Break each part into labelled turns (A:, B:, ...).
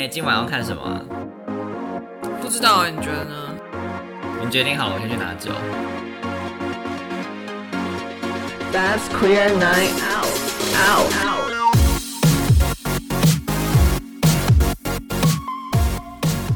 A: 哎、今晚要看什么啊、
B: 不知道哎，你觉得呢？
A: 你决定好了，我先去拿酒。
C: That's queer night out. Out. Out.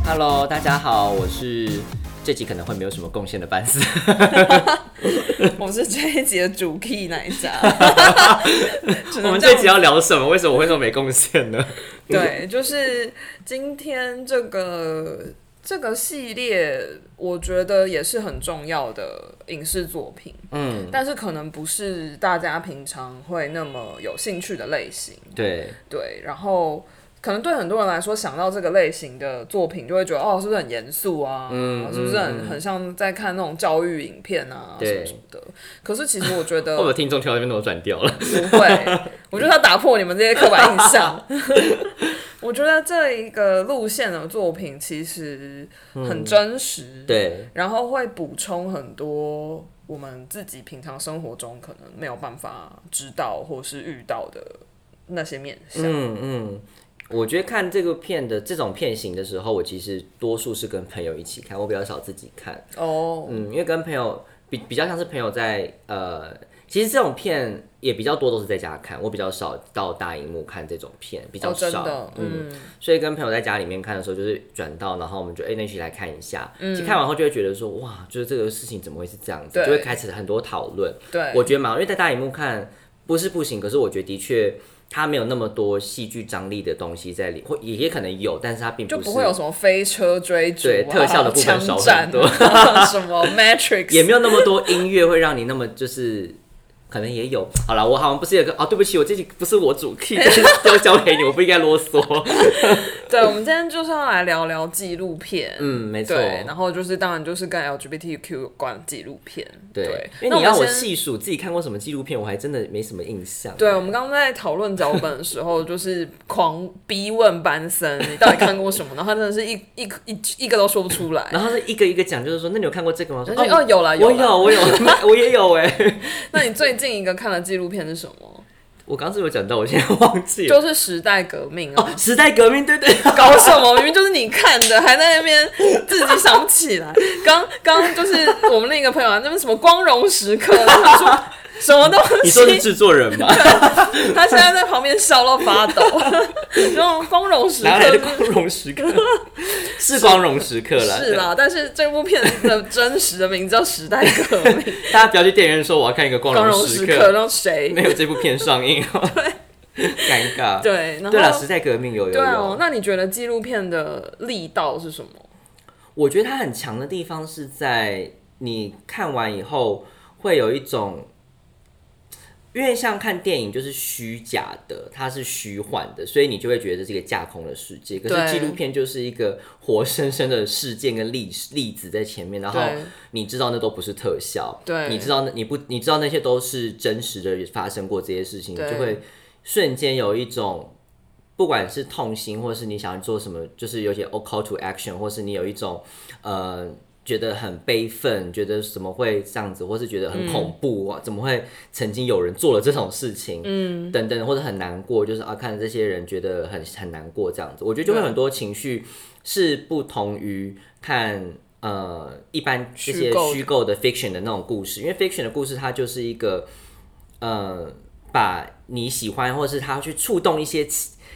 A: Hello，大家好，我是这集可能会没有什么贡献的班斯。
B: 我是这一集的主 key 那一家。
A: 我
B: 们这样
A: 们这集要聊什么？为什么我会说没贡献呢？
B: 对，就是今天这个这个系列，我觉得也是很重要的影视作品，
A: 嗯，
B: 但是可能不是大家平常会那么有兴趣的类型。
A: 对，
B: 对，然后可能对很多人来说，想到这个类型的作品，就会觉得哦，是不是很严肃啊？
A: 嗯
B: 是不是
A: 嗯
B: 很很像在看那种教育影片啊什
A: 对
B: 么什么的？可是其实我觉得
A: 会不会听众听到这边都转掉了？
B: 不会，我觉得他打破你们这些刻板印象。我觉得这一个路线的作品其实很真实，，
A: 对，
B: 然后会补充很多我们自己平常生活中可能没有办法知道或是遇到的那些面向。
A: 嗯嗯。我觉得看这个片的这种片型的时候，我其实多数是跟朋友一起看，我比较少自己看。
B: 哦，
A: 嗯，因为跟朋友比比较像是朋友在呃，其实这种片也比较多都是在家看，我比较少到大荧幕看这种片，比较少。
B: 的，
A: 嗯，
B: 嗯，
A: 所以跟朋友在家里面看的时候，就是转到，然后我们就哎、那一起来看一下。其实看完后就会觉得说，哇，就是这个事情怎么会是这样子，
B: 对
A: 就会开始很多讨论。
B: 对，
A: 我觉得嘛，因为在大荧幕看不是不行，可是我觉得的确。它没有那么多戏剧张力的东西在里，或也也可能有，但是它并不
B: 就不会有什么飞车追逐、啊、
A: 对特效的部分少很多。
B: 啊什么 Matrix
A: 也没有那么多音乐会让你那么就是，可能也有。好了，我好像不是有个哦，对不起，我这集不是我主 key，都交给你，我不应该啰嗦。
B: 对，我们今天就是要来聊聊纪录片。
A: 嗯，没错。
B: 然后就是当然就是跟 LGBTQ 有关的纪录片。
A: 对
B: 对，
A: 因为你要我细数自己看过什么纪录片，我还真的没什么印象。
B: 对，我们刚刚在讨论脚本的时候，就是狂逼问班森，你到底看过什么？然后他真的是一 一一一个都说不出来。
A: 然后是一个一个讲，就是说，那你有看过这个吗？我说
B: 哦哦有啦
A: 我
B: 有，
A: 我有，我也有哎。
B: 那你最近一个看的纪录片是什么？
A: 我刚刚是有讲到，我现在忘记了。
B: 就是时代革命啊！
A: 时代革命，对对。
B: 搞什么？明明就是你看的，还在那边自己想不起来。刚刚就是我们另一个朋友啊，那边什么光荣时刻，他说什么东西？
A: 你说是制作人吗？
B: 他现在在旁边笑到发抖。这种光荣时
A: 哪来的
B: 刻
A: 光荣时刻？是光荣时刻了。
B: 是啦，但是这部片的真实的名字叫《时代革命》，
A: 大家不要去电影院说我要看一个光
B: 光
A: 荣时
B: 刻让谁
A: 没？有这部片上映，尴尬。
B: 对，然后
A: 对了，时代革命有有
B: 对哦
A: 有，。
B: 那你觉得纪录片的力道是什么？
A: 我觉得它很强的地方是在你看完以后会有一种，因为像看电影就是虚假的，它是虚幻的，所以你就会觉得这是一个架空的世界。可是纪录片就是一个活生生的事件跟例例子在前面，然后你知道那都不是特效，
B: 对
A: 你知道那你不你知道那些都是真实的发生过这些事情，你就会瞬间有一种。不管是痛心，或是你想要做什么，就是有些 call to action，或是你有一种呃觉得很悲愤，觉得怎么会这样子，或是觉得很恐怖啊，怎么会曾经有人做了这种事情，嗯，等等，或者很难过，就是啊看这些人觉得很很难过这样子，我觉得就会很多情绪是不同于看。呃，一般这些
B: 虚构的。
A: 虚构的 fiction 的那种故事，因为 fiction 的故事它就是一个，呃，把你喜欢或是它去触动一些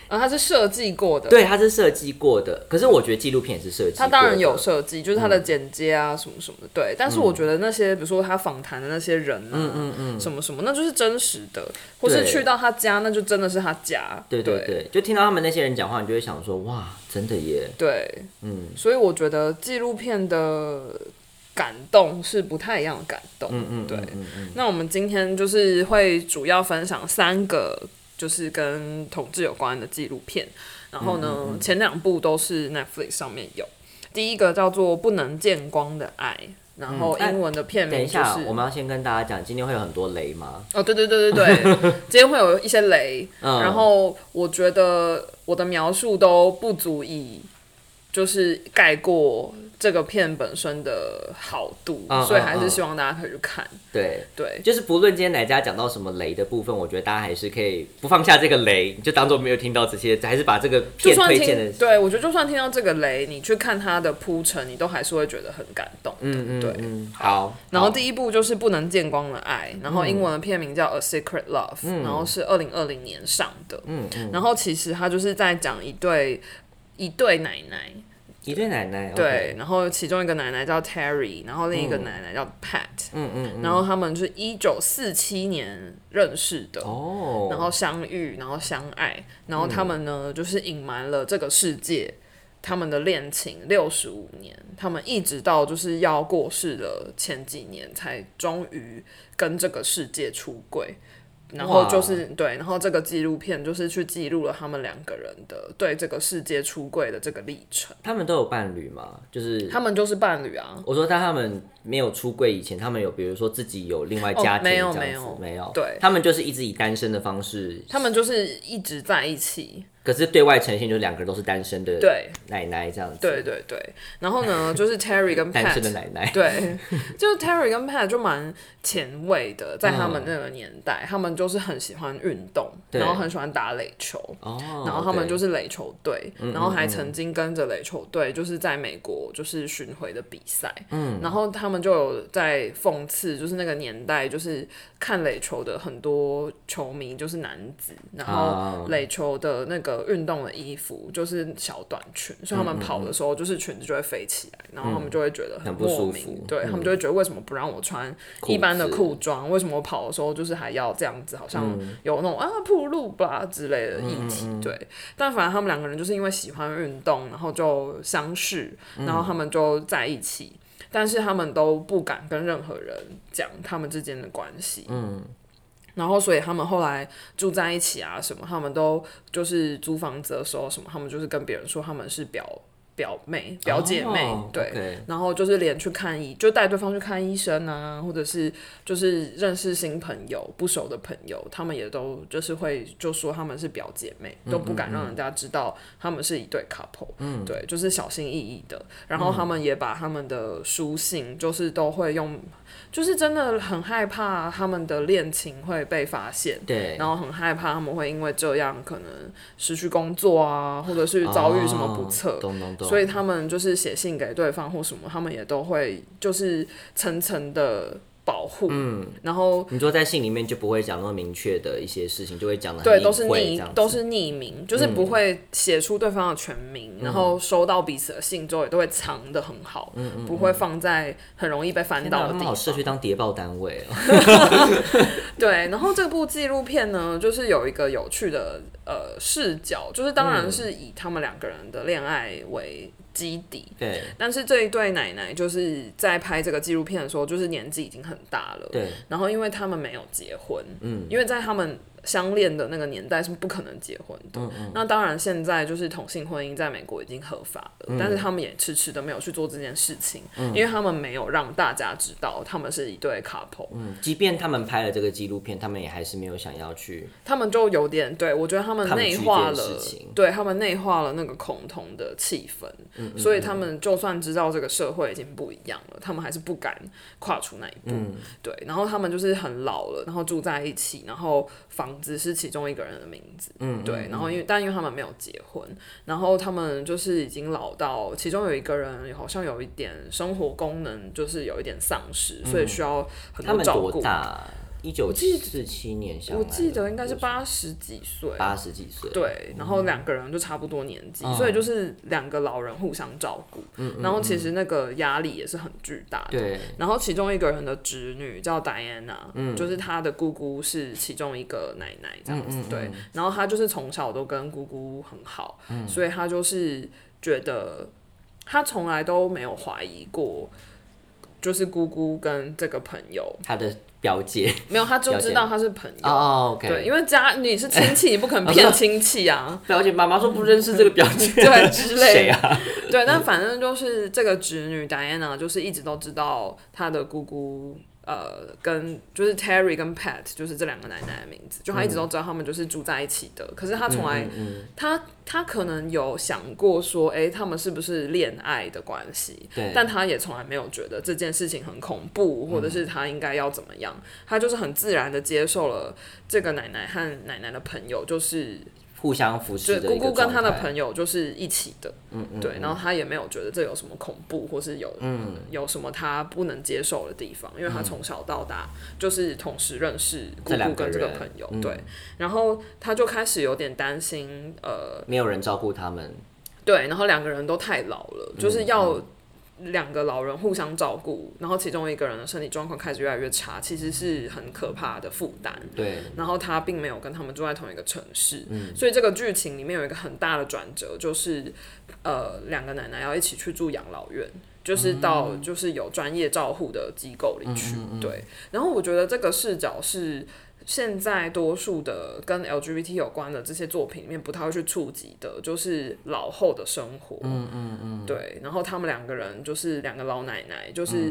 B: 啊，它是设计过的，
A: 对，它是设计过的。可是我觉得纪录片也是设计。
B: 它当然有设计，就是
A: 嗯
B: 它的剪接啊什么什么的，对。但是我觉得那些，比如说他访谈的那些人啊，嗯嗯嗯，什么什么，那就是真实的，或是去到他家，那就真的是他家。
A: 对对
B: 对
A: 对，就听到他们那些人讲话，你就会想说，哇，真的耶。
B: 对，嗯，所以我觉得纪录片的感动是不太一样的感动。
A: 嗯嗯，
B: 对
A: 嗯嗯
B: 那我们今天就是会主要分享三个就是跟统治有关的纪录片，然后呢，
A: 嗯
B: 前两部都是 Netflix 上面有，第一个叫做《不能见光的爱》，然后英文的片名就是、，
A: 下我们要先跟大家讲，今天会有很多雷吗？
B: 哦，对对对对对，今天会有一些雷，
A: 嗯。
B: 然后我觉得我的描述都不足以就是盖过这个片本身的好度，
A: 嗯
B: 所以还是希望大家可以去看。
A: 对，
B: 对，
A: 就是不论今天哪家讲到什么雷的部分，我觉得大家还是可以不放下这个雷，你就当做没有听到这些，还是把这个
B: 就算
A: 片推荐的，
B: 听对我觉得就算听到这个雷，你去看它的铺陈，你都还是会觉得很感动。
A: 嗯嗯
B: 对。
A: 好
B: 然后第一部就是不能见光的爱，然后英文的片名叫《A Secret Love》，然后是二零二零年上的。
A: 嗯嗯，
B: 然后其实它就是在讲一对一对奶奶，
A: 一对奶奶，
B: 对，，然后其中一个奶奶叫 Terry，然后另一个奶奶叫 Pat，、
A: 嗯嗯嗯，
B: 然后他们是一九四七年认识的。
A: 哦，
B: 然后相遇，然后相爱，然后他们呢，就是隐瞒了这个世界他们的恋情六十五年，他们一直到就是要过世的前几年，才终于跟这个世界出柜。然后就是对，然后这个纪录片就是去记录了他们两个人的对这个世界出柜的这个历程。
A: 他们都有伴侣吗？就是
B: 他们就是伴侣啊，
A: 我说，在他们没有出柜以前，他们有比如说自己有另外家庭、
B: 哦没有没有
A: 没有，
B: 对
A: 他们就是一直以单身的方式，
B: 他们就是一直在一起。
A: 可是对外呈现就是两个人都是单身的
B: 对。
A: 奶奶这样子，
B: 对对对，然后呢，就是 Terry 跟
A: 单身的奶奶，
B: 对，就是 Terry 跟 Pat 就蛮前卫的，在他
A: 嗯
B: 们那个年代，他们就是很喜欢运动，然后很喜欢打垒球。
A: 哦，
B: 然后他们就是垒球队，
A: 嗯
B: 然后还曾经跟着垒球队，就是在美国就是巡回的比赛。嗯，然后他们就有在讽刺，就是那个年代，就是看垒球的很多球迷就是男子，然后
A: 啊
B: 垒球的那个运动的衣服就是小短裙，所以他们跑的时候就是裙子就会飞起来，然后他们就会觉得
A: 嗯很不
B: 莫名，
A: 舒服
B: 对他们就会觉得为什么不让我穿一般的裤装？为什么我跑的时候就是还要这样子，好像
A: 嗯
B: 有那种啊铺路吧之类的议题？对，但反正他们两个人就是因为喜欢运动，然后就相识，然后他们就在一起。但是他们都不敢跟任何人讲他们之间的关系，嗯，然后所以他们后来住在一起啊，什么他们都就是租房子的时候，什么他们就是跟别人说他们是表表妹、表姐妹，
A: 哦
B: 对然后就是连去看医，就带对方去看医生啊，或者是就是认识新朋友、不熟的朋友，他们也都就是会就说他们是表姐妹，都不敢让人家知道他们是一对 couple，嗯，对，就是小心翼翼的。然后他们也把他们的书信，就是都会用，就是真的很害怕他们的恋情会被发现，
A: 对，
B: 然后很害怕他们会因为这样可能失去工作啊，或者是遭遇什么不测。
A: 哦懂懂懂，
B: 所以他们就是写信给对方或什么，他们也都会就是层层的保护，嗯，然后
A: 你说在信里面就不会讲那么明确的一些事情，就会讲的
B: 对都是匿都是匿名，就是不会写出对方的全名，然后收到彼此的信之后也都会藏的很好，嗯不会放在很容易被翻到的地方。
A: 他们好。适合去当谍报单位哦。
B: 对，然后这部纪录片呢，就是有一个有趣的呃视角，就是当
A: 嗯。
B: 然是以他们两个人的恋爱为基底，
A: 对。
B: 但是这一对奶奶就是在拍这个纪录片的时候，就是年纪已经很大了，
A: 对，
B: 然后因为他们没有结婚，嗯，因为在他们相恋的那个年代是不可能结婚的。
A: 嗯
B: 那当然现在就是同性婚姻在美国已经合法了，
A: 嗯。
B: 但是他们也迟迟的没有去做这件事情，因为他们没有让大家知道他们是一对 couple，、
A: 嗯，即便他们拍了这个纪录片，他们也还是没有想要去，
B: 他们就有点对我觉得他们内化了对他们内化了那个恐同的气氛，
A: 嗯。
B: 所以他们就算知道这个社会已经不一样了，他们还是不敢跨出那一步。
A: 嗯。
B: 对，然后他们就是很老了，然后住在一起，然后房子是其中一个人的名字，
A: 嗯，
B: 对，然后因为但因为他们没有结婚，然后他们就是已经老到，其中有一个人好像有一点生活功能就是有一点丧失，所以需要很
A: 嗯他们多
B: 多照顾。
A: 大？一九四七年
B: 我，记得应该是八十几岁，
A: 八十几岁，
B: 对，然后两个人就差不多年纪，
A: 嗯。
B: 所以就是两个老人互相照顾，然后其实那个压力也是很巨大的。
A: 对，
B: 然后其中一个人的侄女叫戴安娜，就是她的姑姑是其中一个奶奶这样子，对。然后她就是从小都跟姑姑很好，所以她就是觉得她从来都没有怀疑过，就是姑姑跟这个朋友
A: 他的表姐，
B: 没有，他就知道他是朋友。
A: 哦
B: 对，因为家你是亲戚，你不可能 骗亲戚啊。
A: 表姐妈妈说不认识这个表姐，
B: 对之类的
A: 谁啊？
B: 对，但反正就是这个侄女 Diana 就是一直都知道她的姑姑呃，跟就是 Terry 跟 Pat，就是这两个奶奶的名字，就他一直都知道他们就是住在一起的。可是他从来，他他可能有想过说，哎、他们是不是恋爱的关系？但他也从来没有觉得这件事情很恐怖，或者是他应该要怎么样。他就是很自然的接受了这个奶奶和奶奶的朋友，就是
A: 互相扶持
B: 对
A: 的
B: 姑姑跟她的朋友就是一起的，嗯嗯，对，然后她也没有觉得这有什么恐怖，或是有嗯。有什么她不能接受的地方，因为她从小到大就是同时认识姑姑跟这个朋友，
A: 嗯。
B: 对，然后她就开始有点担心，呃，
A: 没有人照顾他们，
B: 对，然后两个人都太老了，
A: 嗯
B: 就是要两个老人互相照顾，然后其中一个人的身体状况开始越来越差，其实是很可怕的负担。
A: 对，
B: 然后他并没有跟他们住在同一个城市，
A: 嗯
B: 所以这个剧情里面有一个很大的转折，就是呃两个奶奶要一起去住养老院。就是到
A: 嗯
B: 就是有专业照护的机构里去，对。然后我觉得这个视角是现在多数的跟 LGBT 有关的这些作品里面不太会去触及的，就是老后的生活。嗯嗯嗯。对，然后他们两个人就是两个老奶奶，就是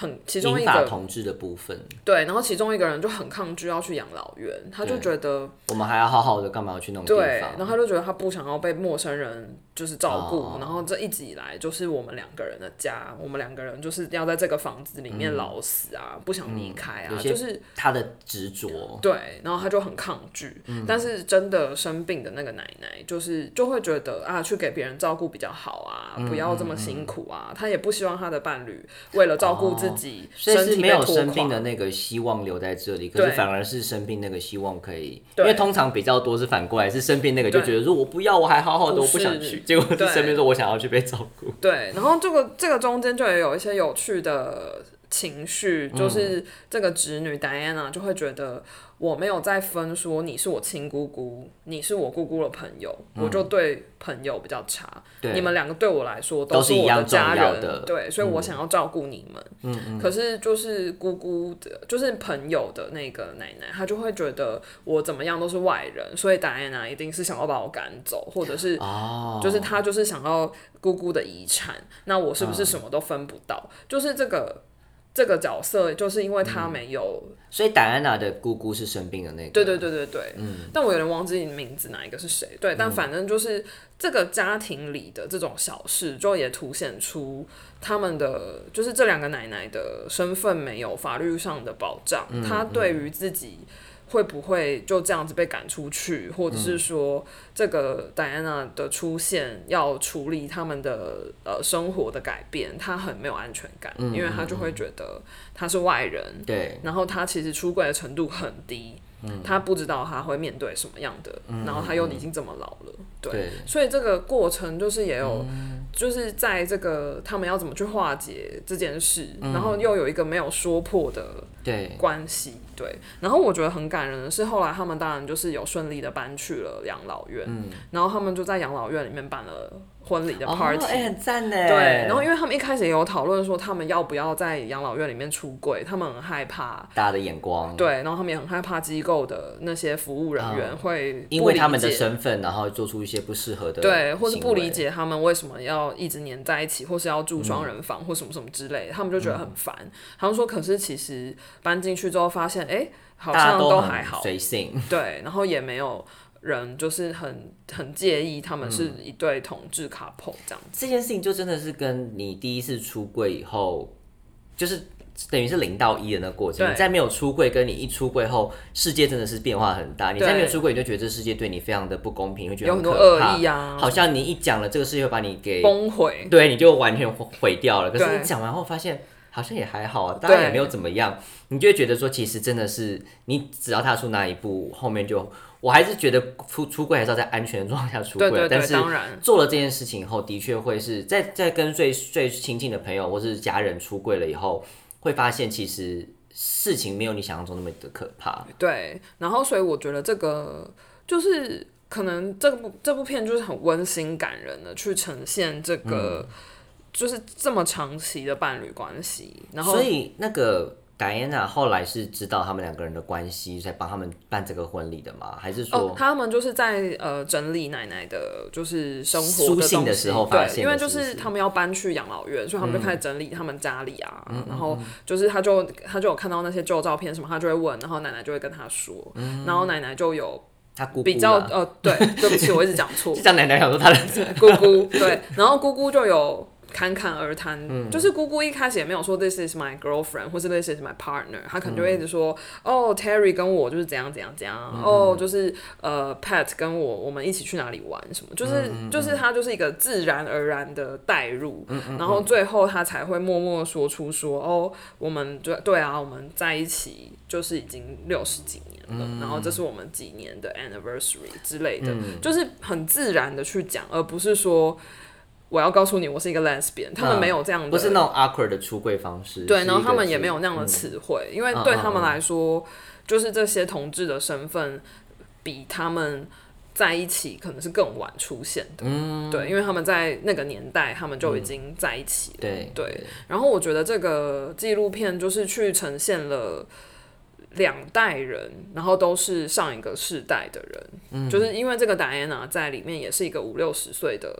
B: 很其中一个
A: 同志的部分，
B: 对，然后其中一个人就很抗拒要去养老院，他就觉得
A: 我们还要好好的，干嘛要去那种地
B: 对，然后他就觉得他不想要被陌生人就是照顾，
A: 哦
B: 然后这一直以来就是我们两个人的家，我们两个人就是要在这个房子里面老死啊，不想离开啊，
A: 嗯
B: 就是
A: 他的执着，
B: 对，然后他就很抗拒，
A: 嗯。
B: 但是真的生病的那个奶奶，就是就会觉得啊，去给别人照顾比较好啊，
A: 嗯
B: 不要这么辛苦啊。他也不希望他的伴侣为了照顾自己，
A: 哦所以
B: 身
A: 是没有生病的那个希望留在这里，可是反而是生病那个希望可以，因为通常比较多是反过来，是生病那个就觉得说我不要，我还好好的，
B: 不
A: 我不想去，结果是
B: 对。
A: 生病说我想要去被照顾，
B: 对，然后这个这个中间就也有一些有趣的情绪，
A: 嗯。
B: 就是这个侄女 Diana 就会觉得我没有在分说你是我亲姑姑，你是我姑姑的朋友，我就对朋友比较差。你们两个对我来说
A: 都是
B: 我的家人，对，所以我想要照顾你们。嗯嗯。可是就是姑姑的，就是朋友的那个奶奶，她就会觉得我怎么样都是外人，所以 Diana 一定是想要把我赶走，或者是
A: 哦，
B: 就是她就是想要姑姑的遗产，那我是不
A: 嗯
B: 是什么都分不到？就是这个这个角色，就是因为他
A: 嗯。
B: 没有，
A: 所以戴安娜的姑姑是生病的那个，
B: 对对对对对，
A: 嗯。
B: 但我有点忘记名字哪一个是谁，对，但反正就是这个家庭里的这种小事，就也凸显出他们的就是这两个奶奶的身份没有法律上的保障，
A: 嗯
B: 她对于自己。会不会就这样子被赶出去，或者是说这个戴安娜的出现要处理他们的呃生活的改变，他很没有安全感，因为他就会觉得他是外人，
A: 对，
B: 然后他其实出柜的程度很低，
A: 嗯
B: 她不知道他会面对什么样的，然后他又已经这么老了，对，
A: 对。
B: 所以这个过程就是也有，
A: 嗯。
B: 就是在这个他们要怎么去化解这件事，
A: 嗯
B: 然后又有一个没有说破的
A: 对，
B: 关系，对。然后我觉得很感人的是，后来他们当然就是有顺利的搬去了养老院，然后他们就在养老院里面办了婚礼的
A: 哦
B: party，、
A: 哎，很赞呢，
B: 对，然后因为他们一开始也有讨论说，他们要不要在养老院里面出柜，他们很害怕，
A: 大家的眼光，
B: 对，然后他们也很害怕机构的那些服务人员会
A: 嗯因为他们的身份，然后做出一些不适合的，
B: 对，或是不理，解他们为什么要一直黏在一起，或是要住双人房，或什么什么之类的，他们就觉得很烦。他们说，可是其实搬进去之后发现，哎、好像
A: 都
B: 还好，
A: 随性，
B: 对，然后也没有人就是很很介意他们是一对同志 couple 这样子。
A: 这件事情就真的是跟你第一次出柜以后，就是等于是零到一的那个过程。你在没有出柜，跟你一出柜后，世界真的是变化很大。你在没有出柜，你就觉得这世界对你非常的不公平，会觉得
B: 有很多
A: 可怕
B: 恶意啊
A: 好像你一讲了这个世界会把你给
B: 崩毁，
A: 对，你就完全毁掉了。可是你讲完后发现。好像也还好啊，大家也没有怎么样，你就会觉得说，其实真的是你只要踏出那一步，后面就，我还是觉得出出柜还是要在安全的状态下出柜，
B: 对对对，
A: 但是做了这件事情以后，的确会是在在跟最最亲近的朋友或是家人出柜了以后，会发现其实事情没有你想象中那么的可怕。
B: 对，然后所以我觉得这个就是可能这部这部片就是很温馨感人的去呈现这个、
A: 嗯
B: 就是这么长期的伴侣关系，然后
A: 所以那个 Diana 后来是知道他们两个人的关系，才帮他们办这个婚礼的吗？还是说
B: 哦
A: 说，
B: 他们就是在呃整理奶奶的，就是生活
A: 的
B: 东西。
A: 时候发
B: 对，因为就是他们要搬去养老院，所以他们就开始整理他们家里啊，然后就是他就他就有看到那些旧照片什么，他就会问，然后奶奶就会跟他说，
A: 嗯。
B: 然后奶奶就有
A: 他姑姑
B: 比较呃，对，对不起，我一直讲错。
A: 就，像奶奶想说他的
B: 姑姑对，然后姑姑就有侃侃而谈，
A: 嗯。
B: 就是姑姑一开始也没有说 this is my girlfriend 或是 this is my partner，她可能就
A: 嗯
B: 会一直说、哦 Terry 跟我就是怎样怎样怎样，
A: 嗯
B: 哦就是呃 Pat 跟我我们一起去哪里玩什么，就是、
A: 嗯
B: 就是她就是一个自然而然的带入，
A: 嗯
B: 然后最后她才会默默说出说哦我们就对啊我们在一起就是已经六十几年了，
A: 嗯
B: 然后这是我们几年的 anniversary 之类的，就是很自然的去讲，而不是说我要告诉你我是一个 lesbian，他们没有这样的，
A: 不是那种 awkward 的出柜方式。
B: 对，然后他们也没有那样的词汇，因为对他们来说，就是这些同志的身份比他们。在一起可能是更晚出现的，嗯，对，因为他们在那个年代，他们就已经在一起了，
A: 对
B: 对，然后我觉得这个纪录片就是去呈现了两代人，然后都是上一个世代的人，
A: 嗯。
B: 就是因为这个戴安娜在里面也是一个五六十岁的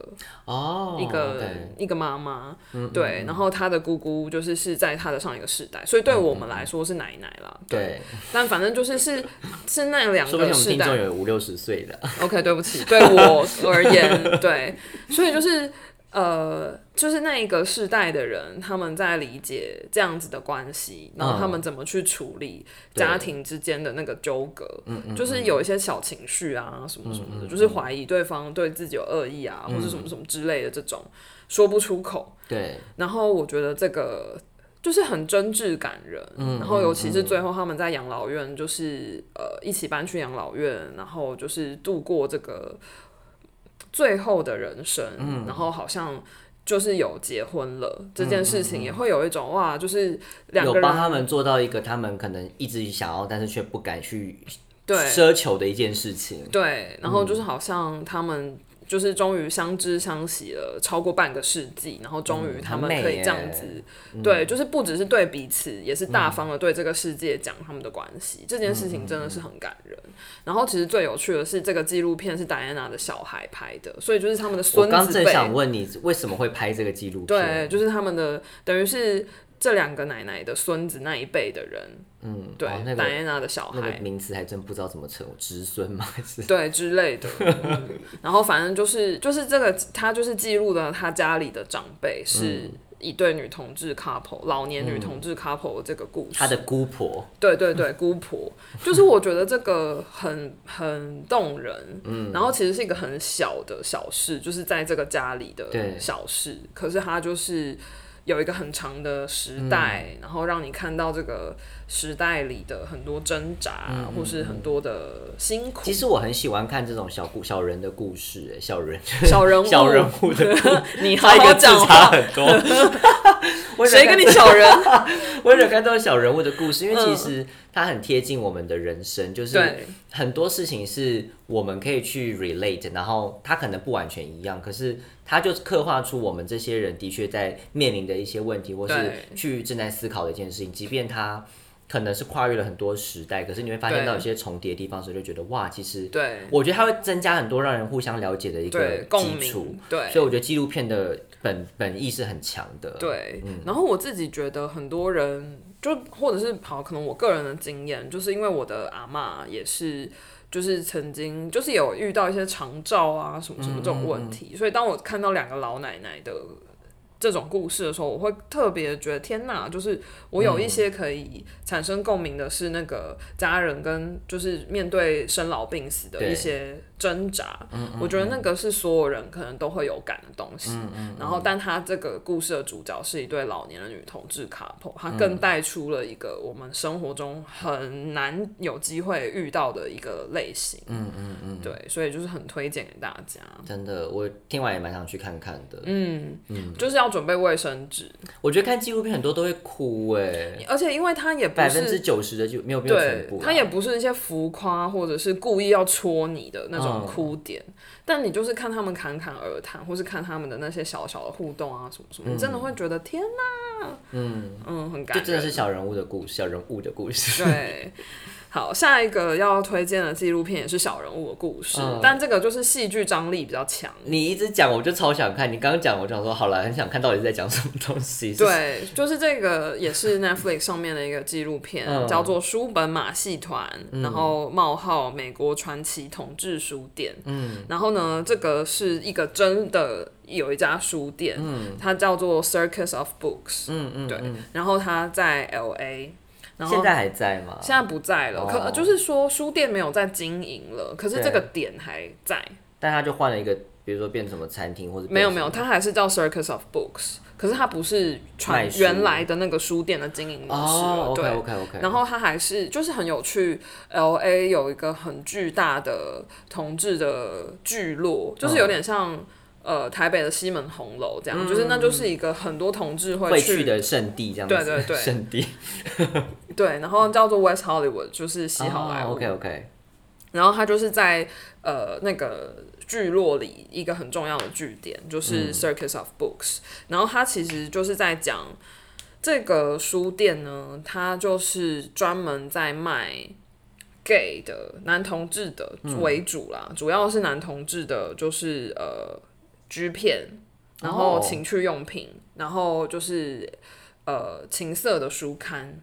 A: 哦，
B: 一个、一个妈妈，
A: 嗯
B: 对，然后她的姑姑就是是在她的上一个世代，所以对我们来说是奶奶啦，
A: 嗯对，
B: 但反正就是是 是那两个世代。
A: 有五六十岁的
B: ，OK，对不起，对我而言，对，所以就是呃，就是那一个世代的人，他们在理解这样子的关系，然后他们怎么去处理家庭之间的那个纠葛，嗯就是有一些小情绪啊，什么什么的，就是怀疑对方对自己有恶意啊，或者什么什么之类的这种说不出口。
A: 对，
B: 然后我觉得这个就是很真挚感人，然后尤其是最后他们在养老院，就是呃一起搬去养老院，然后就是度过这个最后的人生，然后好像。就是有结婚了这件事情，也会有一种哇，就是两个人
A: 有帮他们做到一个他们可能一直想要，但是却不敢去奢求的一件事情。
B: 对，然后就是好像他们就是终于相知相惜了超过半个世纪，然后终于他们可以这样
A: 耶
B: 子，对，就是不只是对彼此，也是大方的对这个世界讲他们的关系，这件事情真的是很感人。然后其实最有趣的是，这个纪录片是戴安娜的小孩拍的，所以就是他们的
A: 我
B: 孙
A: 刚正
B: 子辈，
A: 想问你，为什么会拍这个纪录片？
B: 对，就是他们的等于是这两个奶奶的孙子那一辈的人，
A: 嗯，
B: 对
A: 哦，那个
B: 戴安娜的小孩，
A: 那个名词还真不知道怎么称，侄孙吗？还是
B: 对之类的。嗯然后反正就是就是这个，他就是记录了他家里的长辈是一对女同志 couple，、老年女同志 couple 这个故事。
A: 他的姑婆？
B: 对对对，姑婆，就是我觉得这个很很动人，嗯，然后其实是一个很小的小事，就是在这个家里的小事，可是他就是有一个很长的时代，然后让你看到这个时代里的很多挣扎，或是很多的辛苦。
A: 其实我很喜欢看这种小故小人的故事，哎，小人。
B: 小人物，
A: 小人物的故事，
B: 你好好讲
A: 很多。我
B: 谁跟你小人？
A: 我喜欢看这种小人物的故事，因为其实它很贴近我们的人生，就是很多事情是我们可以去 relate，然后它可能不完全一样，可是它就刻画出我们这些人的确在面临的一些问题，或是去正在思考的一件事情，即便它。可能是跨越了很多时代，可是你会发现到有些重叠的地方的时候，就觉得哇，其实
B: 对。
A: 我觉得它会增加很多让人互相了解的一个基础
B: 鸣，，对，
A: 所以我觉得纪录片的本本意是很强的。
B: 对，
A: 嗯。
B: 然后我自己觉得很多人就或者是好，可能我个人的经验，就是因为我的阿嬷也是。就是曾经就是有遇到一些长照啊什么什么这种问题，所以当我看到两个老奶奶的这种故事的时候，我会特别觉得天哪！就是我有一些可以产生共鸣的是那个家人跟就是面对生老病死的一些挣扎，我觉得那个是所有人可能都会有感的东西。然后，但他这个故事的主角是一对老年的女同志 couple，他更带出了一个我们生活中很难有机会遇到的一个类型。嗯嗯嗯，对，所以就是很推荐给大家。
A: 真的，我听完也蛮想去看看的。
B: 嗯嗯，就是要准备卫生纸，
A: 我觉得看纪录片很多都会哭哎，
B: 而且因为他也不
A: 百分之
B: 是。
A: 九十的就没有没有全
B: 对
A: 部啊，，
B: 它也不是一些浮夸或者是故意要戳你的那种
A: 嗯。
B: 哭点，但你就是看他们侃侃而谈，或是看他们的那些小小的互动啊什么什么，你真的会觉得天哪，
A: 嗯，
B: 嗯，很感人，
A: 就真的是小人物的故事，小人物的故事。
B: 对，好，下一个要推荐的纪录片也是小人物的故事，
A: 嗯
B: 但这个就是戏剧张力比较强。
A: 你一直讲，我就超想看。你刚刚讲，我就想说好了，很想看到底是在讲什么东西。是，
B: 对，就是这个也是 Netflix 上面的一个纪录片，
A: 嗯
B: 叫做《书本马戏团》，然后冒号美国传奇统治书店。嗯，然后呢，这个是一个真的有一家书店，嗯，它叫做 Circus of Books。
A: 嗯嗯，
B: 对
A: 嗯，
B: 然后它在 L A。然后
A: 现在还在吗？
B: 现在不在了，可
A: 哦
B: 就是说书店没有在经营了，可是这个点还在。
A: 但他就换了一个，比如说变什么餐厅或者
B: 没有没有，
A: 变什么
B: 它还是叫 Circus of Books，可是它不是传原来的那个书店的经营模式了，
A: 哦，OK
B: 对。
A: OK OK。
B: 然后它还是就是很有趣，L A 有一个很巨大的同志的聚落，就是有点像、呃台北的西门红楼这样，就是那就是一个很多同志
A: 会
B: 去
A: 去的圣地这样子，
B: 对对对
A: 圣地。
B: 对，然后叫做 West Hollywood，就是西好莱坞。
A: OK OK。
B: 然后它就是在呃那个聚落里一个很重要的据点，就是
A: 嗯
B: Circus of Books、然后它其实就是在讲这个书店呢，它就是专门在卖 gay 的男同志的
A: 嗯
B: 为主啦，主要是男同志的，就是呃 G 片，然后
A: 哦。
B: 情趣用品，然后就是呃情色的书刊。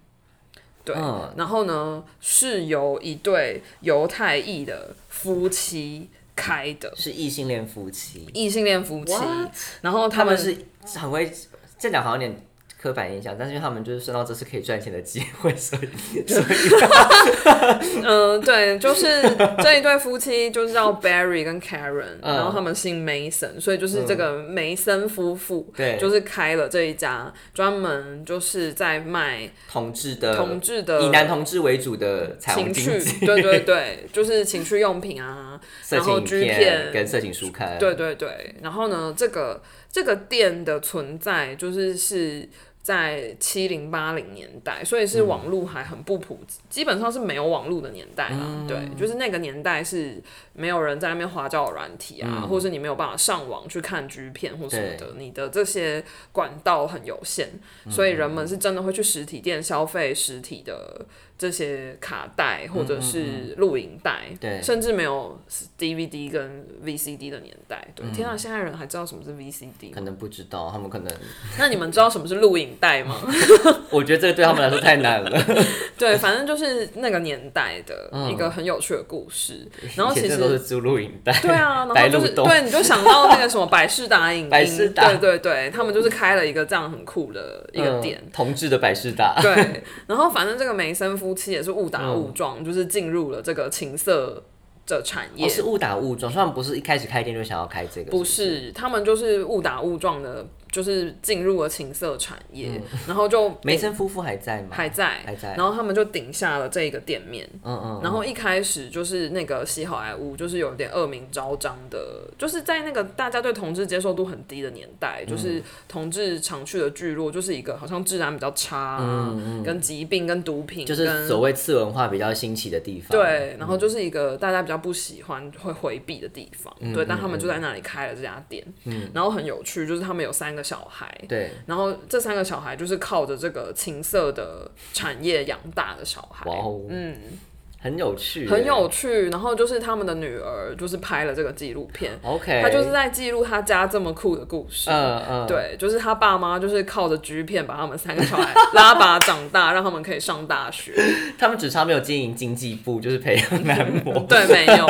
B: 对，
A: 嗯。
B: 然后呢，是由一对犹太裔的夫妻开的。
A: 是异性恋夫妻，
B: 异性恋夫妻然后他们
A: 是很会，这两好像有点刻板印象，但是因为他们就是算到这是可以赚钱的机会，所以 所以
B: 嗯，对，就是这一对夫妻就是叫 Barry 跟 Karen，、
A: 嗯
B: 然后他们姓 Mason，所以就是这个梅森夫妇，
A: 对。
B: 就是开了这一家专门就是在卖
A: 同志的
B: 同志的
A: 以男同志为主的
B: 情趣，，对对 对，就是情趣用品啊，
A: 色
B: 然后
A: 情
B: G 片
A: 跟色情书刊，
B: 对对对，然后呢，这个这个店的存在就是是在七零八零年代，所以是
A: 嗯。
B: 网络还很不普及，基本上是没有网络的年代啦。
A: 嗯。
B: 对，就是那个年代是没有人在那边花交软体啊，
A: 嗯。
B: 或是你没有办法上网去看 G 片或什么的，你的这些管道很有限，
A: 嗯
B: 所以人们是真的会去实体店消费实体的这些卡带或者是录影带，甚至没有 DVD 跟 VCD 的年代。
A: 嗯。
B: 对，天啊，现在人还知道什么是 VCD 吗？
A: 可能不知道，他们可能，
B: 那你们知道什么是录影带吗？
A: 我觉得这个对他们来说太难了。
B: 对，反正就是那个年代的
A: 嗯
B: 一个很有趣的故事。然后其实。
A: 这都是租录影带，
B: 对啊，然后就是对，你就想到那个什么百事达影音，
A: 百事达
B: 对对对，他们就是开了一个这样很酷的一个
A: 嗯
B: 店，
A: 同志的百事达，
B: 对，然后反正这个梅森夫妻也是误打
A: 嗯
B: 误撞，就是进入了这个情色的产业。
A: 哦，是误打误撞，他们不是一开始开店就想要开这个，
B: 不
A: 是
B: 是，他们就是误打误撞的，就是进入了情色产业，然后就
A: 梅森夫妇还在吗？
B: 还在，
A: 还在。
B: 然后他们就顶下了这一个店面。
A: 嗯嗯，
B: 然后一开始就是那个西好莱坞，就是有点恶名昭彰的，就是在那个大家对同志接受度很低的年代，
A: 嗯。
B: 就是同志常去的聚落，就是一个好像治安比较差、啊，跟疾病、跟毒品，
A: 嗯就是
B: 跟
A: 所谓次文化比较兴起的地方，
B: 对，然后就是一个大家比较不喜欢、会回避的地方，
A: 嗯
B: 对，但他们就在那里开了这家店，嗯。然后很有趣，就是他们有三个小孩，
A: 对，
B: 然后这三个小孩就是靠着这个情色的产业养大的小孩，
A: 哇哦，嗯，很有趣，
B: 很有趣。然后就是他们的女儿就是拍了这个纪录片
A: ，OK，
B: 他就是在记录他家这么酷的故事。
A: 嗯嗯，
B: 对，就是他爸妈就是靠着 G 片把他们三个小孩拉拔长大，让他们可以上大学。
A: 他们只差没有经营经济部，就是培养男模，
B: 对，没有。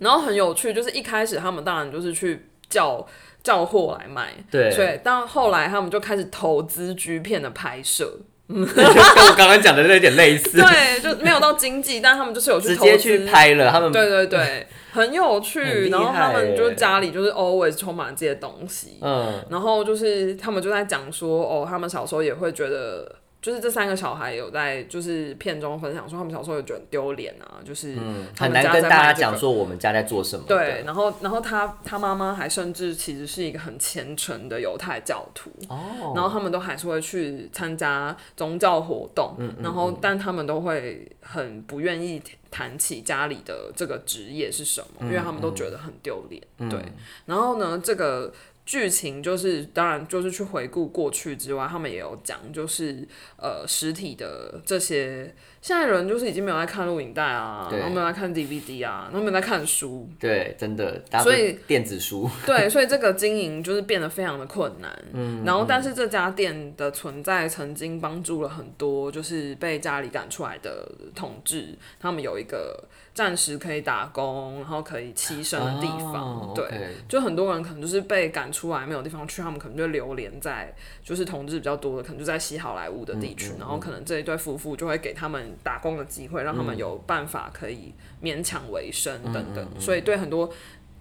B: 然后很有趣，就是一开始他们当然就是去叫叫货来卖，
A: 对
B: 所以到后来他们就开始投资剧片的拍摄，
A: 跟我刚刚讲的那有点类似，
B: 对，就没有到经济，但他们就是有去
A: 直接去。拍了，他们
B: 对对对，很有趣。
A: 厉
B: 然后他们就家里就是 always 充满这些东西，
A: 嗯
B: 然后就是他们就在讲说，哦，他们小时候也会觉得就是这三个小孩有在就是片中分享说，他们小时候有觉得很丢脸啊，就是他们家
A: 难跟大家讲说我们家在做什么。
B: 对，然后然后他他妈妈还甚至其实是一个很虔诚的犹太教徒，
A: 哦，
B: 然后他们都还是会去参加宗教活动，
A: 嗯
B: 然后但他们都会很不愿意谈起家里的这个职业是什么，
A: 嗯
B: 因为他们都觉得很丢脸。对，然后呢，这个。剧情就是，当然就是去回顾过去之外，他们也有讲，就是呃实体的这些，现在人就是已经没有在看录影带啊，然后没有在看 DVD 啊，然后没有在看书，
A: 对，真的，
B: 所以
A: 电子书，
B: 对，所以这个经营就是变得非常的困难。嗯，然后但是这家店的存在曾经帮助了很多，就是被家里赶出来的同志，他们有一个暂时可以打工，然后可以栖身的地方。
A: 哦
B: 对就很多人可能就是被赶出来，没有地方去，他们可能就流连在就是同志比较多的，可能就在西好莱坞的地区，然后可能这一对夫妇就会给他们打工的机会，让他们有办法可以勉强为生等等。所以对很多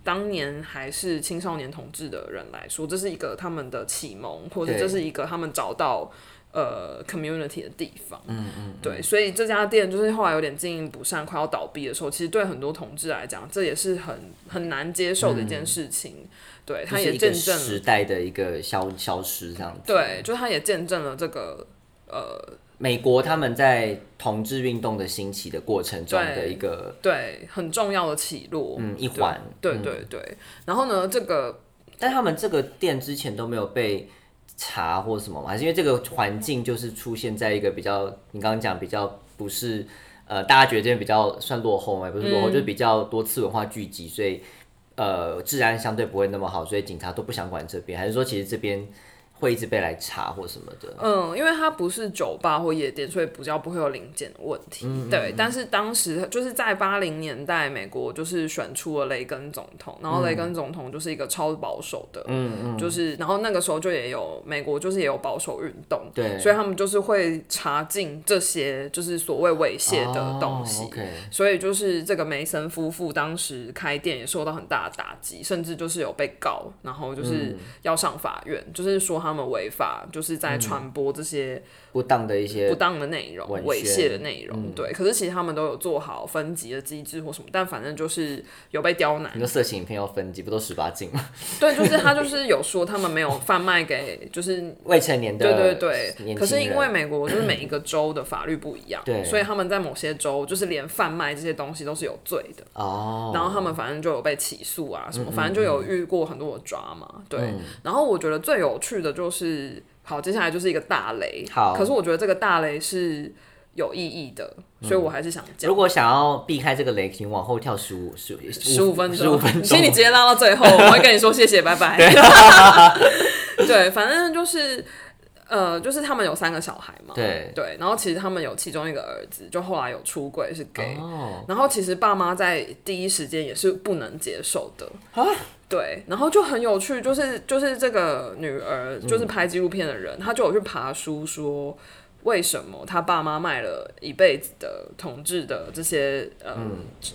B: 当年还是青少年同志的人来说，这是一个他们的启蒙，或者这是一个他们找到呃 community 的地方。嗯嗯，对，所以这家店就是后来有点经营不善，快要倒闭的时候，其实对很多同志来讲，这也是很很难接受的一件事情。对，他也见证
A: 时代的一个消消失这样子。
B: 对，就他也见证了这个呃，
A: 美国他们在同志运动的兴起的过程中的一个
B: 对很重要的起落，
A: 嗯一环，
B: 对对对。然后呢，这个
A: 但他们这个店之前都没有被查或什么吗？还是因为这个环境就是出现在一个比较你刚刚讲比较不是呃大家觉得这边比较算落后嘛？也不是落后，就是比较多次文化聚集，所以呃治安相对不会那么好，所以警察都不想管这边，还是说其实这边会一直被来查或什么的？
B: 嗯，因为它不是酒吧或夜店，所以比较不会有零件的问题。对，但是当时就是在八零年代，美国就是选出了雷根总统，然后雷根总统就是一个超保守的，嗯嗯，就是然后那个时候就也有美国就是也有保守运动，
A: 对
B: 所以他们就是会查禁这些就是所谓猥亵的东西。所以就是这个梅森夫妇当时开店也受到很大的打击，甚至就是有被告，然后
A: 嗯
B: 就是要上法院，就是说他们违法，就是在传播这些
A: 不当的一些
B: 不当的内容、猥亵的内容。对，可是其实他们都有做好分级的机制或什么，但反正就是有被刁难
A: 你。说色情影片要分级，不都十八禁吗？
B: 对，就是他就是有说他们没有贩卖给就是
A: 未成年的
B: 对对对，可是因为美国就是每一个州的法律不一样，
A: 对
B: 所以他们在某些州就是连贩卖这些东西都是有罪的。
A: 哦，
B: 然后他们反正就有被起诉啊，什么，反正就有遇过很多的抓嘛，对。然后我觉得最有趣的就是，好，接下来就是一个大雷，
A: 好
B: 可是我觉得这个大雷是有意义的，所以我还是想讲
A: 如。果想要避开这个雷，请往后跳十五十
B: 十五分钟，
A: 十五分钟
B: 请你直接拉到最后，我会跟你说谢谢，拜拜。对，反正就是。呃，就是他们有三个小孩嘛，
A: 对
B: 对，然后其实他们有其中一个儿子，就后来有出轨是 gay，、
A: 哦，
B: 然后其实爸妈在第一时间也是不能接受的
A: 啊
B: 对，然后就很有趣，就是就是这个女儿，就是拍纪录片的人，她就有去爬书说。为什么他爸妈卖了一辈子的同志的这些呃、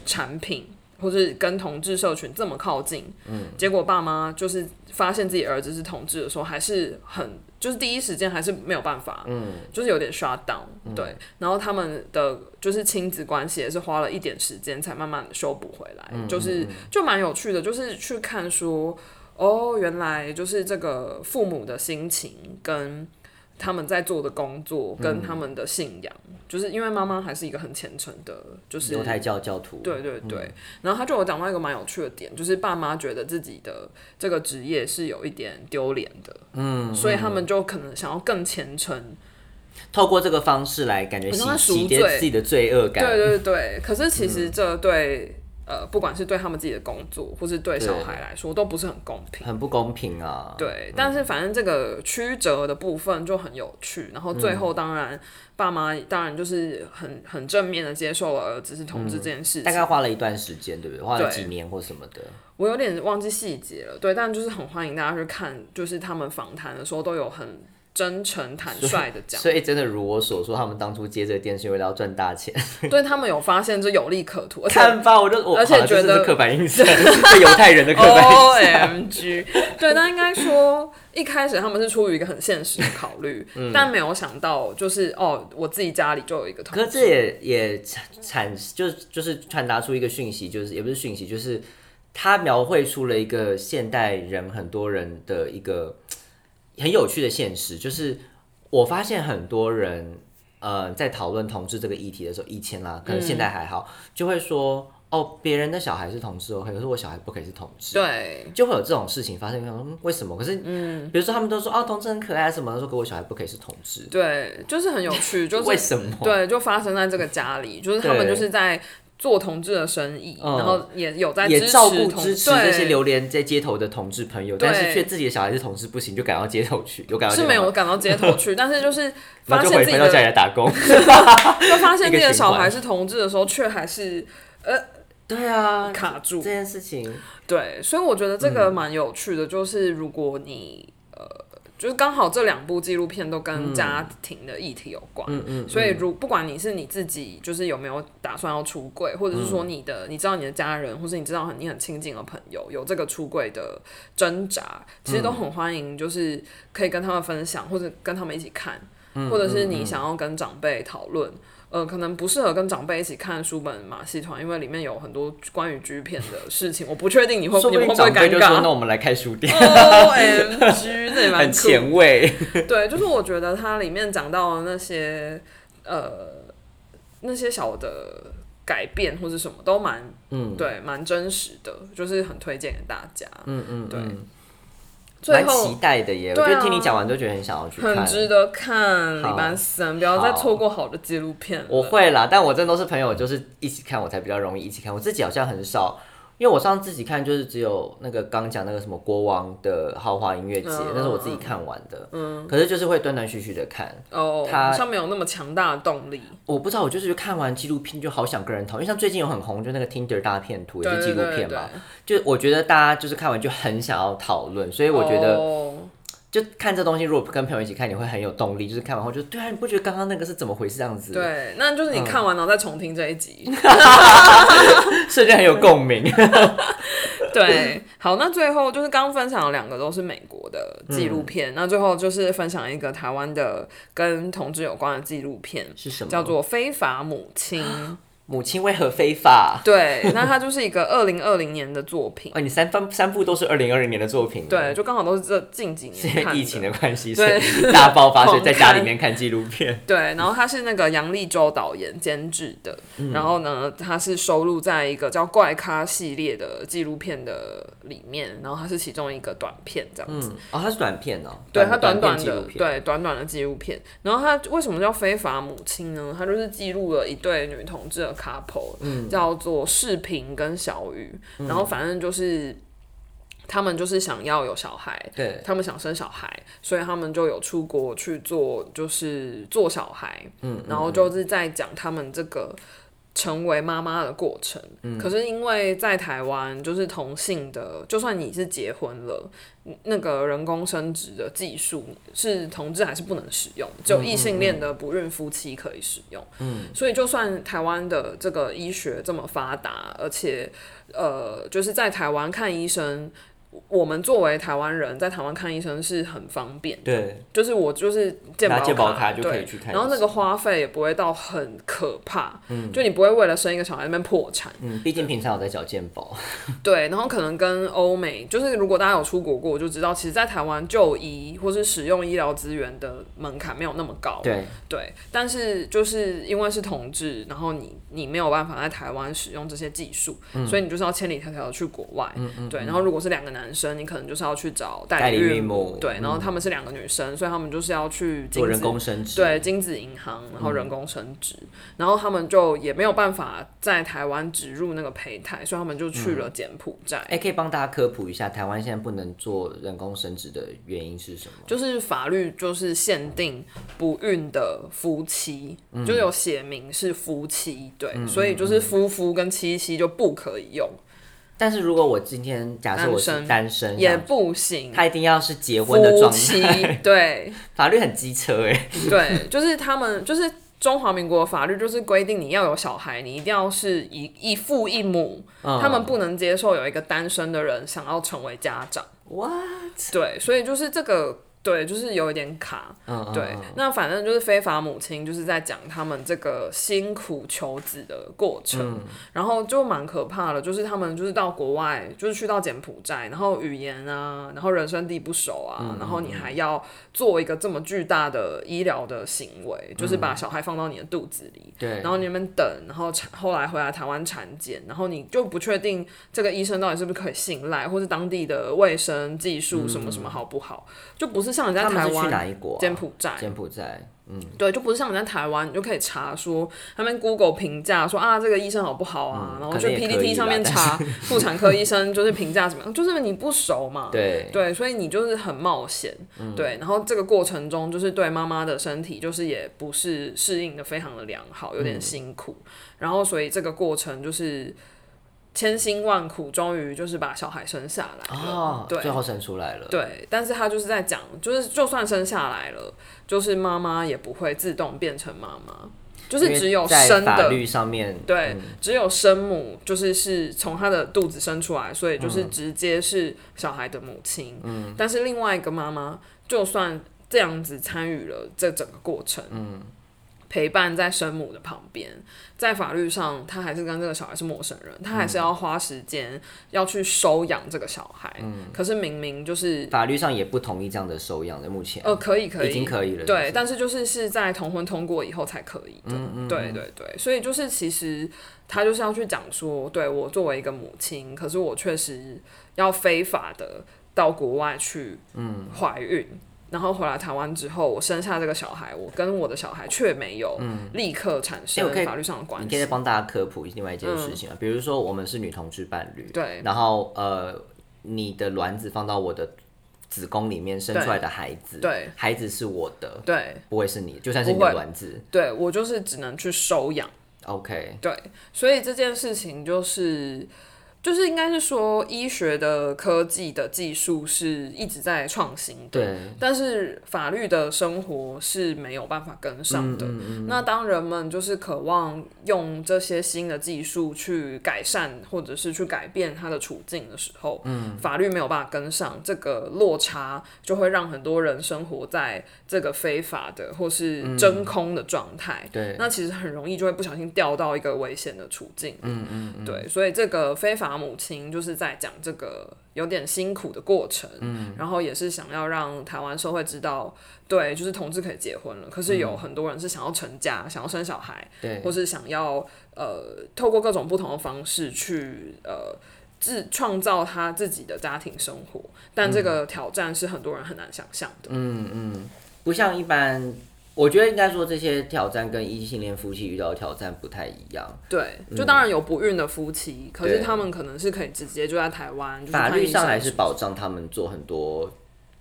B: 产品，或是跟同志社群这么靠近，嗯，结果爸妈就是发现自己儿子是同志的时候，还是很就是第一时间还是没有办法，嗯，就是有点 shut down，、对，然后他们的就是亲子关系也是花了一点时间才慢慢的修补回来，就是就蛮有趣的，就是去看说，哦，原来就是这个父母的心情跟。他们在做的工作跟他们的信仰，就是因为妈妈还是一个很虔诚的，就是
A: 犹太教教徒，
B: 对对对，然后他就有讲到一个蛮有趣的点，就是爸妈觉得自己的这个职业是有一点丢脸的，嗯，所以他们就可能想要更虔诚，
A: 透过这个方式来感觉洗洗涤
B: 罪
A: 自己的罪恶感，
B: 对对对。可是其实这对、呃，不管是对他们自己的工作，或是对小孩来说，都不是很公平。
A: 很不公平啊。
B: 对，但是反正这个曲折的部分就很有趣，然后最后当然、爸妈当然就是很很正面的接受了儿子是同志这件事情，
A: 大概花了一段时间，对不对？花了几年或什么的。
B: 我有点忘记细节了，对，但就是很欢迎大家去看，就是他们访谈的时候都有很真诚坦率的讲，
A: 所以真的如我所说，他们当初接这个店是为了要赚大钱。
B: 对他们有发现这有利可图，而且
A: 看吧，我就我
B: 而且觉得
A: 是刻板印象，对犹太人的刻板
B: O
A: 印象。
B: M G，对，但应该说一开始他们是出于一个很现实的考虑，但没有想到就是哦，我自己家里就有一个同
A: 可是这也也产产就是就是传达出一个讯息，就是也不是讯息，就是他描绘出了一个现代人很多人的一个很有趣的现实，就是我发现很多人呃在讨论同志这个议题的时候，以前啦，可能现在还好，就会说哦，别人的小孩是同志 OK，可是我小孩不可以是同志。
B: 对
A: 就会有这种事情发生，嗯，为什么？可是，嗯，比如说他们都说哦，同志很可爱什么的，说可我小孩不可以是同志，
B: 对，就是很有趣，就是
A: 为什么？
B: 对，就发生在这个家里，就是他们就是在做同志的生意，
A: 嗯。
B: 然后也有在支持
A: 也照顾
B: 同
A: 支持这些
B: 对。
A: 流连在街头的同志朋友，但是却自己的小孩是同志不行，就赶到街头去，有赶到
B: 是没有，赶到街头去，但是就是发现自己的
A: 回回到家里来打工。
B: 就发现自己的小孩是同志的时候，却还是呃
A: 对啊，
B: 卡住。
A: 这。件事情，
B: 对，所以我觉得这个蛮有趣的，就是如果你呃，就是刚好这两部纪录片都跟家庭的议题有关，
A: 嗯嗯，
B: 所以如不管你是你自己，就是有没有打算要出柜，或者是说你的，你知道你的家人，或是你知道很你很亲近的朋友有这个出柜的挣扎，其实都很欢迎，就是可以跟他们分享，或者跟他们一起看，或者是你想要跟长辈讨论。呃，可能不适合跟长辈一起看书本马戏团，因为里面有很多关于 G 片的事情，我不确定你会你们会不会尴
A: 长辈就说：“那。我们来开书店
B: ，O M G，那也蛮
A: 很前卫。
B: 对，就是我觉得它里面讲到的那些呃那些小的改变或者什么都蛮
A: 嗯
B: 对蛮真实的，就是很推荐给大家。
A: 嗯嗯，
B: 对
A: 嗯
B: 最
A: 蛮期待的耶！我觉得听你讲完就觉得很想要去看。
B: 很值得看，礼拜三，不要再错过好的纪录片。
A: 我会啦，但我真的都是朋友，就是一起看，我才比较容易一起看。我自己好像很少，因为我上次自己看就是只有那个刚讲那个什么国王的豪华音乐节，
B: 嗯
A: 那是我自己看完的。嗯，可是就是会断断续续的看。
B: 哦，
A: 他
B: 好像没有那么强大的动力。
A: 我不知道，我就是看完纪录片就好想跟人讨论，因为像最近有很红，就那个 Tinder 大片图也是纪录片嘛，就我觉得大家就是看完就很想要讨论，所以我觉得
B: 哦
A: 就看这东西，如果跟朋友一起看，你会很有动力，就是看完后就对啊，你不觉得刚刚那个是怎么回事这样子？，
B: 对，那就是
A: 嗯
B: 你看完然后再重听这一集。
A: 瞬间很有共鸣。
B: 对，好，那最后就是刚分享的两个都是美国的纪
A: 嗯
B: 录片，那最后就是分享一个台湾的跟同志有关的纪录片，
A: 是什么？
B: 叫做《非法母亲》。
A: 母亲为何非法？
B: 对，那它就是一个二零二零年的作品。
A: 哦，你三番三部都是二零二零年的作品，
B: 对，，就刚好都是这近几年
A: 因为疫情的关系，所以大爆发，所以 在家里面看纪录片。
B: 对，然后它是那个杨立洲导演监制的，
A: 嗯
B: 然后呢，它是收录在一个叫《怪咖》系列的纪录片的里面，然后它是其中一个短片这样子。
A: 嗯，哦，它是短片哦，
B: 对，它短短的对短短的纪录片。然后它为什么叫非法母亲呢？它就是记录了一对女同志的 couple，、嗯。叫做视频跟小雨。然后反正就是他们就是想要有小孩，
A: 对，
B: 他们想生小孩，所以他们就有出国去做，就是做小孩，嗯，然后就是在讲他们这个成为妈妈的过程。可是因为在台湾，就是同性的，就算你是结婚了，那个人工生殖的技术是同志还是不能使用，只有异性恋的不孕夫妻可以使用。嗯，所以就算台湾的这个医学这么发达，而且呃，就是在台湾看医生。我们作为台湾人，在台湾看医生是很方便的，
A: 对，
B: 就是我就是健保
A: 拿健保卡就可以
B: 对
A: 去
B: 然后那个花费也不会到很可怕，嗯。就你不会为了生一个小孩那边破产，
A: 嗯，毕竟平常有在缴健保，
B: 对，然后可能跟欧美，就是如果大家有出国过，就知道，其实，在台湾就医或是使用医疗资源的门槛没有那么高，
A: 对，
B: 对，但是就是因为是同志，然后你你没有办法在台湾使用这些技术，
A: 嗯。
B: 所以你就是要千里迢迢的去国外，嗯对，然后如果是两个男生，你可能就是要去找代孕
A: 孕母
B: 对，然后他们是两个女生，所以他们就是要去
A: 做人工生殖，
B: 对精子银行，然后人工生殖，然后他们就也没有办法在台湾植入那个胚胎，所以他们就去了柬埔寨。
A: 哎、可以帮大家科普一下，台湾现在不能做人工生殖的原因是什么？
B: 就是法律就是限定不孕的夫妻，就有写明是夫妻，对，所以就是夫夫跟妻妻就不可以用。
A: 但是如果我今天假设我是
B: 单身，也不行。
A: 他一定要是结婚的状态，
B: 对
A: 法律很机车哎。
B: 对，就是他们就是中华民国法律就是规定你要有小孩，你一定要是一一父一母，
A: 嗯
B: 他们不能接受有一个单身的人想要成为家长。
A: What？
B: 对，所以就是这个。对，就是有一点卡。
A: 嗯嗯
B: 对，那反正就是非法母亲，就是在讲他们这个辛苦求子的过程，
A: 嗯。
B: 然后就蛮可怕的，就是他们就是到国外，就是去到柬埔寨，然后语言啊，然后人生地不熟啊，
A: 嗯
B: 然后你还要做一个这么巨大的医疗的行为，就是把小孩放到你的肚子里，
A: 对，
B: 然后你们等，然后产后来回来台湾产检，然后你就不确定这个医生到底是不是可以信赖，或是当地的卫生技术什么什么好不好，就不是像你在台湾
A: 一国啊？
B: 柬埔寨，
A: 柬埔寨，
B: 对，就不是像你在台湾，你就可以查说他们 Google 评价说啊这个医生好不好啊，然后就
A: 可能也可以
B: PPT 上面查妇产科医生就是评价怎么样，就是你不熟嘛，
A: 对。
B: 对，所以你就是很冒险，对，然后这个过程中就是对妈妈的身体就是也不是适应的非常的良好，有点辛苦，然后所以这个过程就是千辛万苦，终于就是把小孩生下来了，
A: 哦，
B: 对。
A: 最后生出来了。
B: 对，但是他就是在讲，就是就算生下来了，就是妈妈也不会自动变成妈妈，就是只有
A: 在
B: 生的，
A: 法律上面，
B: 对，
A: 嗯。
B: 只有生母就是是从他的肚子生出来，所以就是
A: 嗯。
B: 直接是小孩的母亲。嗯，但是另外一个妈妈，就算这样子参与了这整个过程，嗯，陪伴在生母的旁边，在法律上，他还是跟这个小孩是陌生人，他还
A: 嗯
B: 是要花时间要去收养这个小孩。嗯，可是明明就是
A: 法律上也不同意这样的收养的，目前
B: 呃，可以可以，
A: 已经可以了。
B: 对，
A: 是
B: 但是就是是在同婚通过以后才可以的。
A: 嗯
B: 对对对，所以就是其实他就是要去讲说，对我作为一个母亲，可是我确实要非法的到国外去
A: 嗯
B: 怀孕。然后回来台湾之后，我生下这个小孩，我跟我的小孩却没有立刻产生法律上的关系。
A: 你可以。帮大家科普另外一件事情啊，比如说我们是女同志伴侣，
B: 对。
A: 然后呃，你的卵子放到我的子宫里面生出来的孩子，
B: 对。
A: 孩子是我的，
B: 对。
A: 不会是你，就算是你的卵子。
B: 对，我就是只能去收养。
A: ，OK，
B: 对，所以这件事情就是，就是应该是说，医学的科技的技术是一直在创新的，
A: 对，
B: 但是法律的生活是没有办法跟上的。
A: 嗯
B: 那当人们就是渴望用这些新的技术去改善或者是去改变他的处境的时候，
A: 嗯
B: 法律没有办法跟上，这个落差就会让很多人生活在这个非法的或是真空的状态。
A: 对，
B: 那其实很容易就会不小心掉到一个危险的处境。嗯嗯对，所以这个非法母亲就是在讲这个有点辛苦的过程，嗯，然后也是想要让台湾社会知道，对，就是同志可以结婚了，可是有很多人是想要成家，想要生小孩，
A: 对
B: 或是想要呃透过各种不同的方式去呃。自创造他自己的家庭生活，但这个挑战是很多人很难想象的。
A: 嗯嗯不像一般，我觉得应该说这些挑战跟异性恋夫妻遇到的挑战不太一样。
B: 对，就当然有不孕的夫妻，可是他们可能是可以直接就在台湾，就是
A: 法律上还是保障他们做很多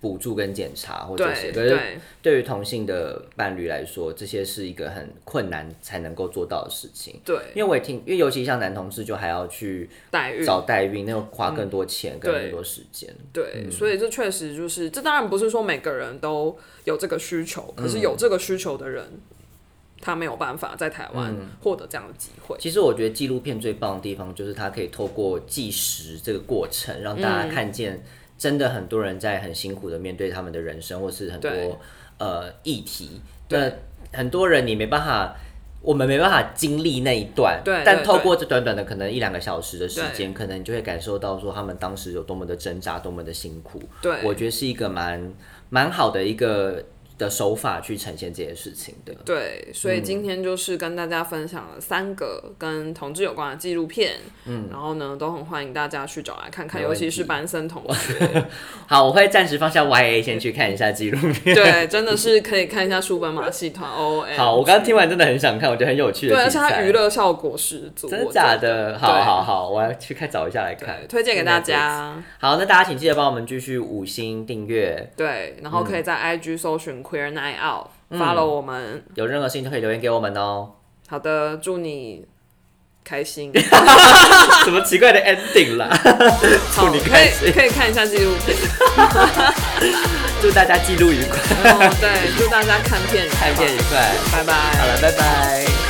A: 补助跟检查或这些，可是
B: 对。对
A: 对于同性的伴侣来说，这些是一个很困难才能够做到的事情。
B: 对。
A: 因为我也听，因为尤其像男同志，就还要去
B: 代孕，
A: 找代孕，那个花更多钱跟更多时间。
B: 对，
A: 嗯。
B: 所以这确实就是，这当然不是说每个人都有这个需求，可是
A: 嗯
B: 有这个需求的人，他没有办法在台湾
A: 嗯。
B: 获得这样的机会。
A: 其实我觉得纪录片最棒的地方，就是它可以透过计时这个过程，让大
B: 嗯。
A: 家看见真的很多人在很辛苦的面对他们的人生，或是很多呃议题。那很多人你没办法。我们没办法经历那一段，
B: 对对
A: 但透过这短短的可能一两个小时的时间，可能你就会感受到说他们当时有多么的挣扎，多么的辛苦。
B: 对，
A: 我觉得是一个蛮蛮好的一个的手法去呈现这些事情的。
B: 对，所以今天就是跟大家分享了三个跟同志有关的纪录片，嗯，然后呢，都很欢迎大家去找来看看，尤其是班森同 学，
A: 好，我会暂时放下 YA，先去看一下纪录片。
B: 对，真的是可以看一下书本马戏团 O M。
A: 好，我刚刚听完真的很想看，我觉得很有趣的
B: 对，而。且它娱乐效果十足，
A: 真的假的？好好好，我要去看找一下来看，，
B: 推荐给大家。
A: 好，那大家请记得帮我们继续五星订阅，
B: 对，然后可以在 IG 搜寻 Queer Night Out，follow
A: 嗯
B: 我们。
A: 有任何事情都可以留言给我们哦。
B: 好的，祝你开心。
A: 什么奇怪的 ending 啦？祝你
B: 可以
A: 开心，
B: 可以看一下纪录片。
A: 祝大家记录愉快，
B: 哦，对，祝大家看片
A: 看片愉快。
B: 拜拜。
A: 好了，拜拜。